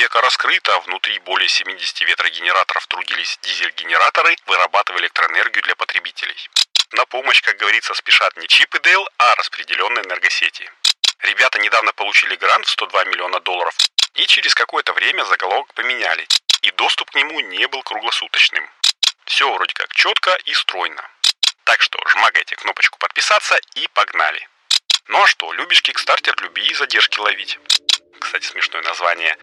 века раскрыто, внутри более 70 ветрогенераторов трудились дизель-генераторы, вырабатывая электроэнергию для потребителей. На помощь, как говорится, спешат не Чип и Дейл, а распределенные энергосети. Ребята недавно получили грант в 102 миллиона долларов, и через какое-то время заголовок поменяли, и доступ к нему не был круглосуточным. Все вроде как четко и стройно. Так что жмакайте кнопочку подписаться и погнали. Ну а что, любишь Кикстартер, люби и задержки ловить. Кстати, смешное название.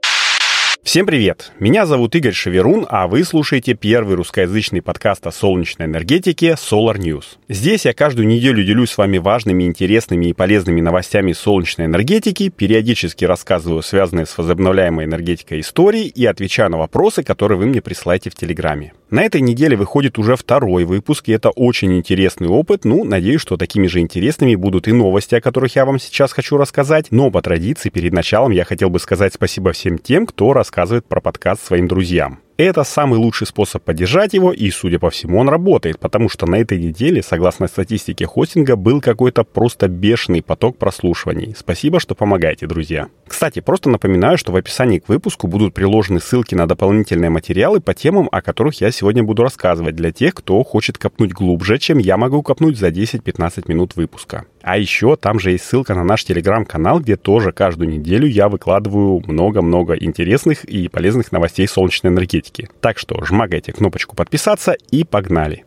Всем привет! Меня зовут Игорь Шеверун, а вы слушаете первый русскоязычный подкаст о солнечной энергетике Solar News. Здесь я каждую неделю делюсь с вами важными, интересными и полезными новостями солнечной энергетики, периодически рассказываю связанные с возобновляемой энергетикой истории и отвечаю на вопросы, которые вы мне присылаете в Телеграме. На этой неделе выходит уже второй выпуск, и это очень интересный опыт. Ну, надеюсь, что такими же интересными будут и новости, о которых я вам сейчас хочу рассказать. Но по традиции, перед началом я хотел бы сказать спасибо всем тем, кто рассказывает про подкаст своим друзьям. Это самый лучший способ поддержать его, и, судя по всему, он работает, потому что на этой неделе, согласно статистике хостинга, был какой-то просто бешеный поток прослушиваний. Спасибо, что помогаете, друзья. Кстати, просто напоминаю, что в описании к выпуску будут приложены ссылки на дополнительные материалы по темам, о которых я сегодня буду рассказывать для тех, кто хочет копнуть глубже, чем я могу копнуть за 10-15 минут выпуска. А еще там же есть ссылка на наш телеграм-канал, где тоже каждую неделю я выкладываю много-много интересных и полезных новостей солнечной энергетики. Так что жмакайте кнопочку подписаться и погнали!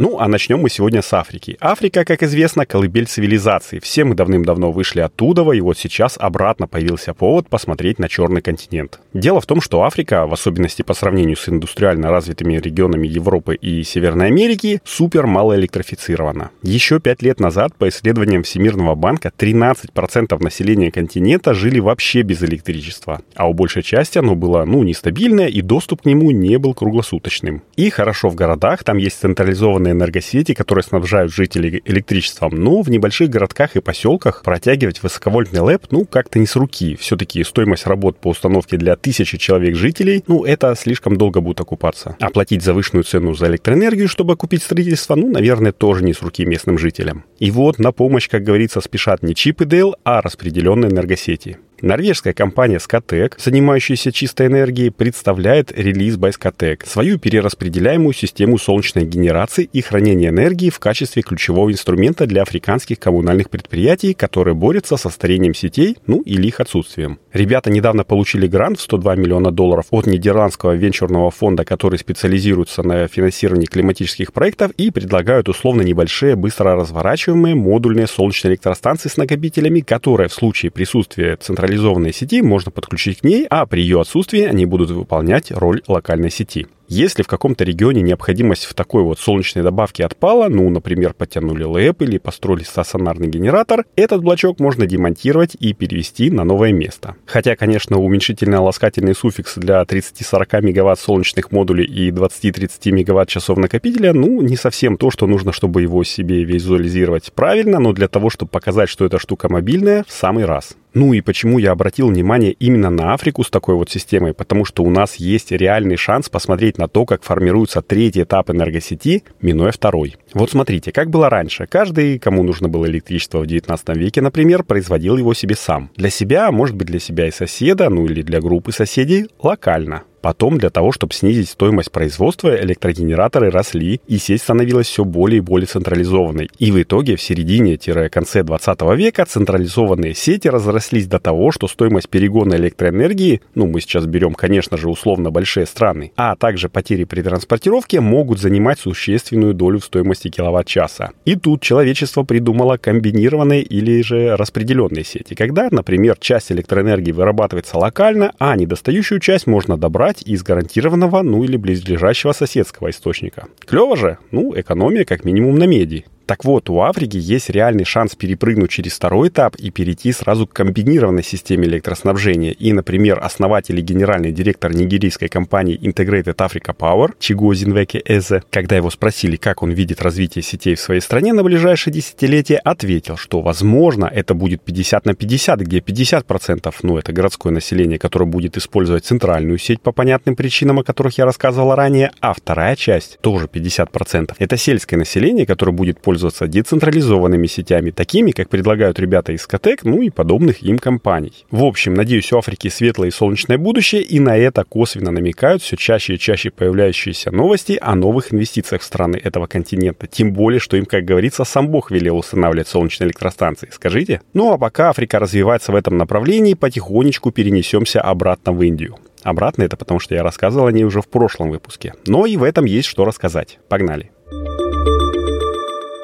Ну, а начнем мы сегодня с Африки. Африка, как известно, колыбель цивилизации. Все мы давным-давно вышли оттуда, и вот сейчас обратно появился повод посмотреть на черный континент. Дело в том, что Африка, в особенности по сравнению с индустриально развитыми регионами Европы и Северной Америки, супер мало электрифицирована. Еще пять лет назад, по исследованиям Всемирного банка, 13% населения континента жили вообще без электричества, а у большей части оно было, ну, нестабильное, и доступ к нему не был круглосуточным. И хорошо в городах, там есть централизованные огромные энергосети, которые снабжают жителей электричеством, но в небольших городках и поселках протягивать высоковольтный ЛЭП, ну, как-то не с руки. Все-таки стоимость работ по установке для тысячи человек жителей, ну, это слишком долго будет окупаться. Оплатить завышенную цену за электроэнергию, чтобы купить строительство, ну, наверное, тоже не с руки местным жителям. И вот на помощь, как говорится, спешат не Чип и Дейл, а распределенные энергосети. Норвежская компания Scatec, занимающаяся чистой энергией, представляет релиз by Scatec, свою перераспределяемую систему солнечной генерации и хранения энергии в качестве ключевого инструмента для африканских коммунальных предприятий, которые борются со старением сетей, ну или их отсутствием. Ребята недавно получили грант в 102 миллиона долларов от нидерландского венчурного фонда, который специализируется на финансировании климатических проектов и предлагают условно небольшие, быстро разворачиваемые модульные солнечные электростанции с накопителями, которые в случае присутствия центральной централизованной сети можно подключить к ней, а при ее отсутствии они будут выполнять роль локальной сети. Если в каком-то регионе необходимость в такой вот солнечной добавке отпала, ну, например, подтянули ЛЭП или построили стационарный генератор, этот блочок можно демонтировать и перевести на новое место. Хотя, конечно, уменьшительно-ласкательный суффикс для 30-40 мегаватт солнечных модулей и 20-30 мегаватт часов накопителя, ну, не совсем то, что нужно, чтобы его себе визуализировать правильно, но для того, чтобы показать, что эта штука мобильная, в самый раз. Ну и почему я обратил внимание именно на Африку с такой вот системой? Потому что у нас есть реальный шанс посмотреть на то, как формируется третий этап энергосети, минуя второй. Вот смотрите, как было раньше. Каждый, кому нужно было электричество в 19 веке, например, производил его себе сам. Для себя, может быть для себя и соседа, ну или для группы соседей, локально. Потом для того, чтобы снизить стоимость производства, электрогенераторы росли, и сеть становилась все более и более централизованной. И в итоге в середине-конце 20 века централизованные сети разрослись до того, что стоимость перегона электроэнергии, ну мы сейчас берем, конечно же, условно большие страны, а также потери при транспортировке могут занимать существенную долю в стоимости киловатт-часа. И тут человечество придумало комбинированные или же распределенные сети, когда, например, часть электроэнергии вырабатывается локально, а недостающую часть можно добрать брать из гарантированного, ну или близлежащего соседского источника. Клево же? Ну, экономия как минимум на меди. Так вот, у Африки есть реальный шанс перепрыгнуть через второй этап и перейти сразу к комбинированной системе электроснабжения. И, например, основатель и генеральный директор нигерийской компании Integrated Africa Power Чиго Зинвеке Эзе, когда его спросили, как он видит развитие сетей в своей стране на ближайшее десятилетие, ответил, что, возможно, это будет 50 на 50, где 50%, ну, это городское население, которое будет использовать центральную сеть по понятным причинам, о которых я рассказывал ранее, а вторая часть, тоже 50%, это сельское население, которое будет пользоваться пользоваться децентрализованными сетями, такими, как предлагают ребята из Котек, ну и подобных им компаний. В общем, надеюсь, у Африки светлое и солнечное будущее, и на это косвенно намекают все чаще и чаще появляющиеся новости о новых инвестициях в страны этого континента. Тем более, что им, как говорится, сам Бог велел устанавливать солнечные электростанции. Скажите? Ну а пока Африка развивается в этом направлении, потихонечку перенесемся обратно в Индию. Обратно это потому, что я рассказывал о ней уже в прошлом выпуске. Но и в этом есть что рассказать. Погнали.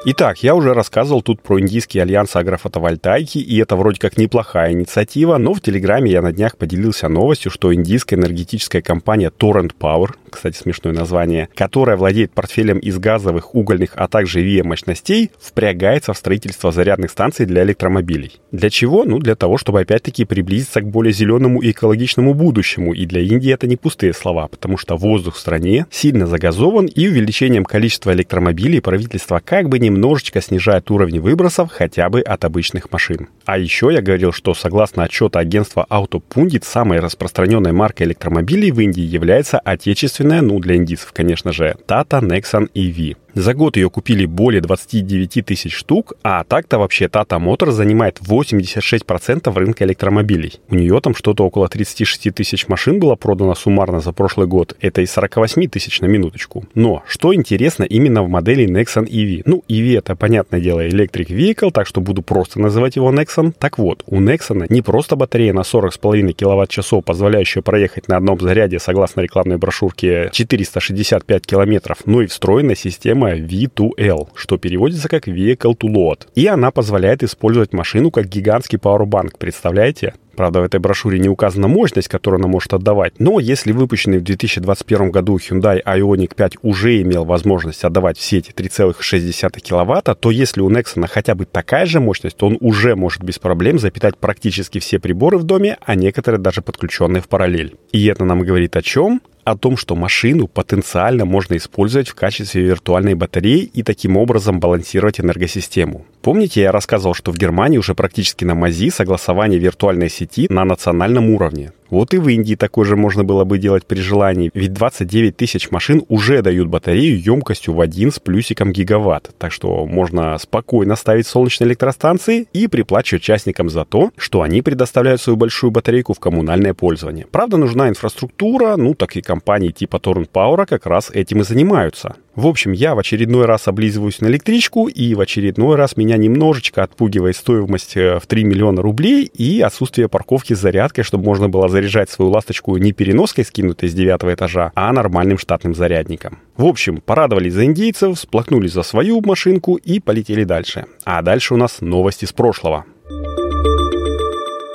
Итак, я уже рассказывал тут про Индийский альянс агрофотовольтайки, и это вроде как неплохая инициатива, но в Телеграме я на днях поделился новостью, что индийская энергетическая компания Torrent Power, кстати, смешное название, которая владеет портфелем из газовых, угольных, а также ВИА мощностей, впрягается в строительство зарядных станций для электромобилей. Для чего? Ну, для того, чтобы опять-таки приблизиться к более зеленому и экологичному будущему. И для Индии это не пустые слова, потому что воздух в стране сильно загазован, и увеличением количества электромобилей правительство как бы не немножечко снижает уровень выбросов хотя бы от обычных машин. А еще я говорил, что согласно отчету агентства AutoPundit, самой распространенной маркой электромобилей в Индии является отечественная, ну для индийцев, конечно же, Tata Nexon EV. За год ее купили более 29 тысяч штук, а так-то вообще Tata Motors занимает 86% рынка электромобилей. У нее там что-то около 36 тысяч машин было продано суммарно за прошлый год. Это из 48 тысяч на минуточку. Но что интересно именно в модели Nexon EV? Ну, EV это, понятное дело, Electric Vehicle, так что буду просто называть его Nexon. Так вот, у Nexon не просто батарея на 40,5 киловатт-часов, позволяющая проехать на одном заряде, согласно рекламной брошюрке, 465 километров, но и встроенная система система V2L, что переводится как Vehicle to Load. И она позволяет использовать машину как гигантский пауэрбанк, представляете? Правда, в этой брошюре не указана мощность, которую она может отдавать, но если выпущенный в 2021 году Hyundai Ioniq 5 уже имел возможность отдавать в сети 3,6 кВт, то если у Nexon хотя бы такая же мощность, то он уже может без проблем запитать практически все приборы в доме, а некоторые даже подключенные в параллель. И это нам говорит о чем? О том, что машину потенциально можно использовать в качестве виртуальной батареи и таким образом балансировать энергосистему. Помните, я рассказывал, что в Германии уже практически на МАЗИ согласование виртуальной сети на национальном уровне. Вот и в Индии такое же можно было бы делать при желании, ведь 29 тысяч машин уже дают батарею емкостью в 1 с плюсиком гигаватт, так что можно спокойно ставить солнечные электростанции и приплачивать участникам за то, что они предоставляют свою большую батарейку в коммунальное пользование. Правда, нужна инфраструктура, ну так и компании типа Torrent Power как раз этим и занимаются. В общем, я в очередной раз облизываюсь на электричку, и в очередной раз меня немножечко отпугивает стоимость э, в 3 миллиона рублей и отсутствие парковки с зарядкой, чтобы можно было заряжать свою ласточку не переноской, скинутой с девятого этажа, а нормальным штатным зарядником. В общем, порадовались за индейцев, сплакнули за свою машинку и полетели дальше. А дальше у нас новости с прошлого.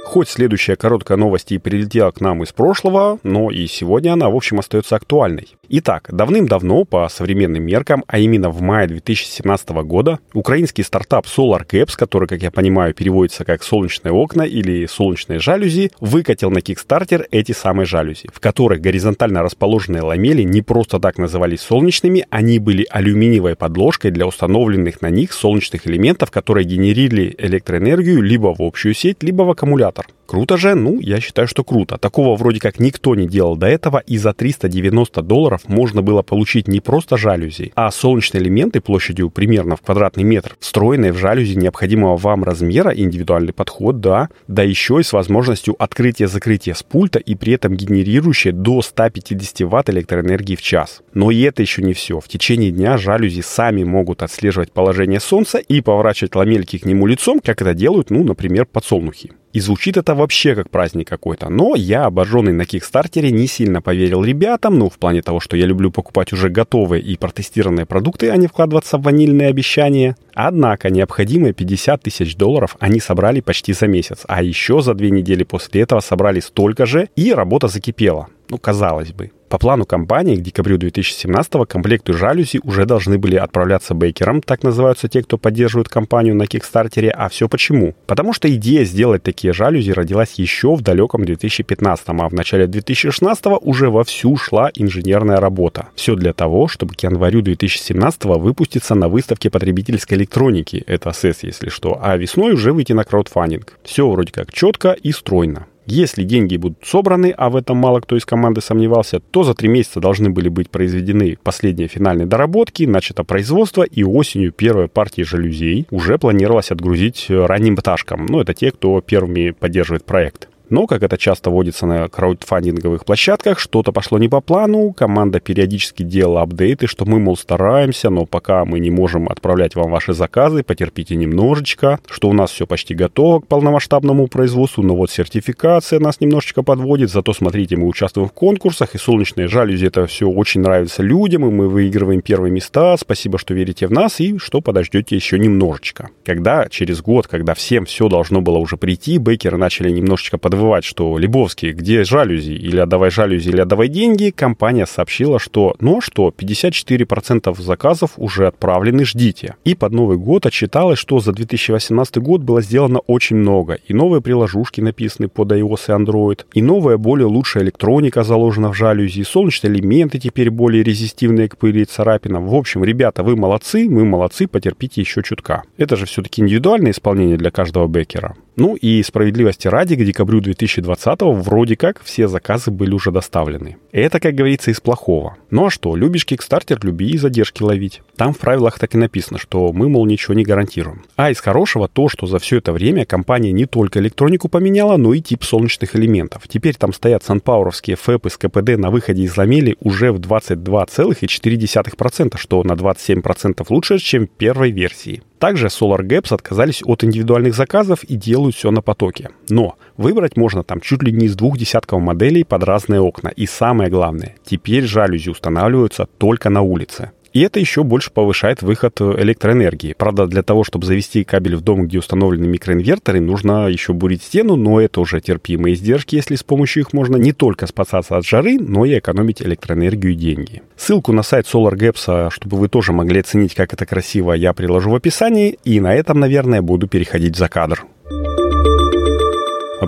Хоть следующая короткая новость и прилетела к нам из прошлого, но и сегодня она, в общем, остается актуальной. Итак, давным-давно, по современным меркам, а именно в мае 2017 года, украинский стартап Solar Caps, который, как я понимаю, переводится как «солнечные окна» или «солнечные жалюзи», выкатил на Kickstarter эти самые жалюзи, в которых горизонтально расположенные ламели не просто так назывались солнечными, они были алюминиевой подложкой для установленных на них солнечных элементов, которые генерили электроэнергию либо в общую сеть, либо в аккумулятор. Круто же? Ну, я считаю, что круто. Такого вроде как никто не делал до этого, и за 390 долларов можно было получить не просто жалюзи, а солнечные элементы площадью примерно в квадратный метр, встроенные в жалюзи необходимого вам размера, индивидуальный подход, да, да еще и с возможностью открытия-закрытия с пульта и при этом генерирующие до 150 ватт электроэнергии в час. Но и это еще не все. В течение дня жалюзи сами могут отслеживать положение солнца и поворачивать ламельки к нему лицом, как это делают, ну, например, подсолнухи. И звучит это вообще как праздник какой-то. Но я, обожженный на Кикстартере, не сильно поверил ребятам, ну, в плане того, что я люблю покупать уже готовые и протестированные продукты, а не вкладываться в ванильные обещания. Однако необходимые 50 тысяч долларов они собрали почти за месяц, а еще за две недели после этого собрали столько же, и работа закипела. Ну, казалось бы. По плану компании к декабрю 2017 комплекты жалюзи уже должны были отправляться бейкерам, так называются те, кто поддерживает компанию на Кикстартере. А все почему? Потому что идея сделать такие жалюзи родилась еще в далеком 2015, а в начале 2016 уже вовсю шла инженерная работа. Все для того, чтобы к январю 2017 выпуститься на выставке потребительской электроники, это СЭС, если что, а весной уже выйти на краудфандинг. Все вроде как четко и стройно. Если деньги будут собраны, а в этом мало кто из команды сомневался, то за три месяца должны были быть произведены последние финальные доработки, начато производство, и осенью первая партия жалюзей уже планировалось отгрузить ранним пташкам. Ну, это те, кто первыми поддерживает проект. Но, как это часто водится на краудфандинговых площадках, что-то пошло не по плану, команда периодически делала апдейты, что мы, мол, стараемся, но пока мы не можем отправлять вам ваши заказы, потерпите немножечко, что у нас все почти готово к полномасштабному производству, но вот сертификация нас немножечко подводит, зато смотрите, мы участвуем в конкурсах, и солнечные жалюзи, это все очень нравится людям, и мы выигрываем первые места, спасибо, что верите в нас, и что подождете еще немножечко. Когда через год, когда всем все должно было уже прийти, бейкеры начали немножечко подводить забывать, что Лебовский, где жалюзи? Или отдавай жалюзи, или отдавай деньги. Компания сообщила, что, ну что, 54% заказов уже отправлены, ждите. И под Новый год отчиталось, что за 2018 год было сделано очень много. И новые приложушки написаны под iOS и Android, и новая, более лучшая электроника заложена в жалюзи, и солнечные элементы теперь более резистивные к пыли и царапинам. В общем, ребята, вы молодцы, мы молодцы, потерпите еще чутка. Это же все-таки индивидуальное исполнение для каждого бекера. Ну и справедливости ради, к декабрю 2020 вроде как все заказы были уже доставлены. Это, как говорится, из плохого. Ну а что, любишь Kickstarter, люби и задержки ловить. Там в правилах так и написано, что мы, мол, ничего не гарантируем. А из хорошего то, что за все это время компания не только электронику поменяла, но и тип солнечных элементов. Теперь там стоят санпауровские ФЭПы с КПД на выходе из ламели уже в 22,4%, что на 27% лучше, чем в первой версии. Также Solar Gaps отказались от индивидуальных заказов и делают все на потоке. Но выбрать можно там чуть ли не из двух десятков моделей под разные окна. И самое главное, теперь жалюзи устанавливаются только на улице. И это еще больше повышает выход электроэнергии. Правда, для того, чтобы завести кабель в дом, где установлены микроинверторы, нужно еще бурить стену, но это уже терпимые издержки, если с помощью их можно не только спасаться от жары, но и экономить электроэнергию и деньги. Ссылку на сайт SolarGaps, чтобы вы тоже могли оценить, как это красиво, я приложу в описании. И на этом, наверное, буду переходить за кадр.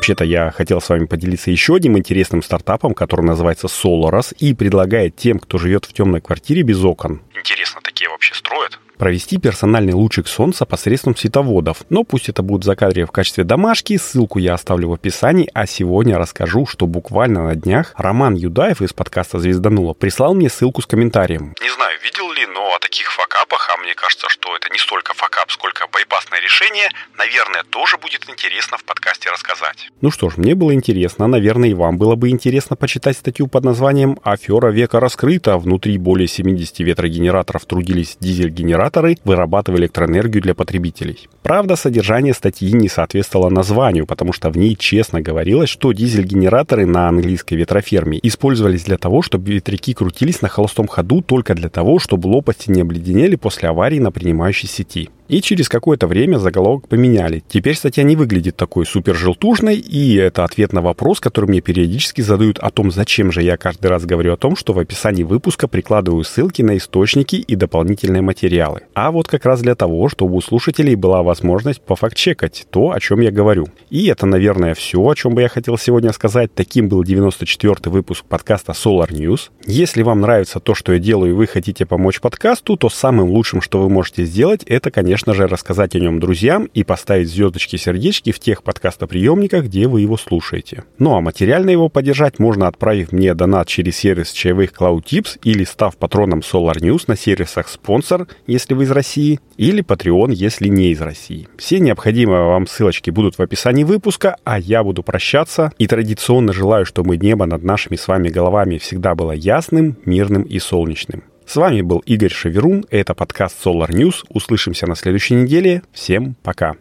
Вообще-то я хотел с вами поделиться еще одним интересным стартапом, который называется Solaras и предлагает тем, кто живет в темной квартире без окон. Интересно, такие вообще строят? Провести персональный лучик солнца посредством световодов. Но пусть это будет за кадре в качестве домашки, ссылку я оставлю в описании, а сегодня расскажу, что буквально на днях Роман Юдаев из подкаста «Звезданула» прислал мне ссылку с комментарием. Не знаю, видел ли, но о таких факапах, а мне кажется, что это не столько факап, сколько байпасное решение, наверное, тоже будет интересно в подкасте рассказать. Ну что ж, мне было интересно, наверное, и вам было бы интересно почитать статью под названием «Афера века раскрыта. Внутри более 70 ветрогенераторов трудились дизель-генераторы генераторы вырабатывали электроэнергию для потребителей. Правда, содержание статьи не соответствовало названию, потому что в ней честно говорилось, что дизель-генераторы на английской ветроферме использовались для того, чтобы ветряки крутились на холостом ходу только для того, чтобы лопасти не обледенели после аварии на принимающей сети. И через какое-то время заголовок поменяли. Теперь статья не выглядит такой супер желтужной, и это ответ на вопрос, который мне периодически задают о том, зачем же я каждый раз говорю о том, что в описании выпуска прикладываю ссылки на источники и дополнительные материалы. А вот как раз для того, чтобы у слушателей была возможность пофакт-чекать то, о чем я говорю. И это, наверное, все, о чем бы я хотел сегодня сказать. Таким был 94-й выпуск подкаста Solar News. Если вам нравится то, что я делаю, и вы хотите помочь подкасту, то самым лучшим, что вы можете сделать, это, конечно, конечно же, рассказать о нем друзьям и поставить звездочки-сердечки в тех подкастоприемниках, где вы его слушаете. Ну а материально его поддержать можно, отправив мне донат через сервис чаевых Cloud Tips или став патроном Solar News на сервисах спонсор, если вы из России, или Patreon, если не из России. Все необходимые вам ссылочки будут в описании выпуска, а я буду прощаться и традиционно желаю, чтобы небо над нашими с вами головами всегда было ясным, мирным и солнечным. С вами был Игорь Шаверун, это подкаст Solar News. Услышимся на следующей неделе. Всем пока.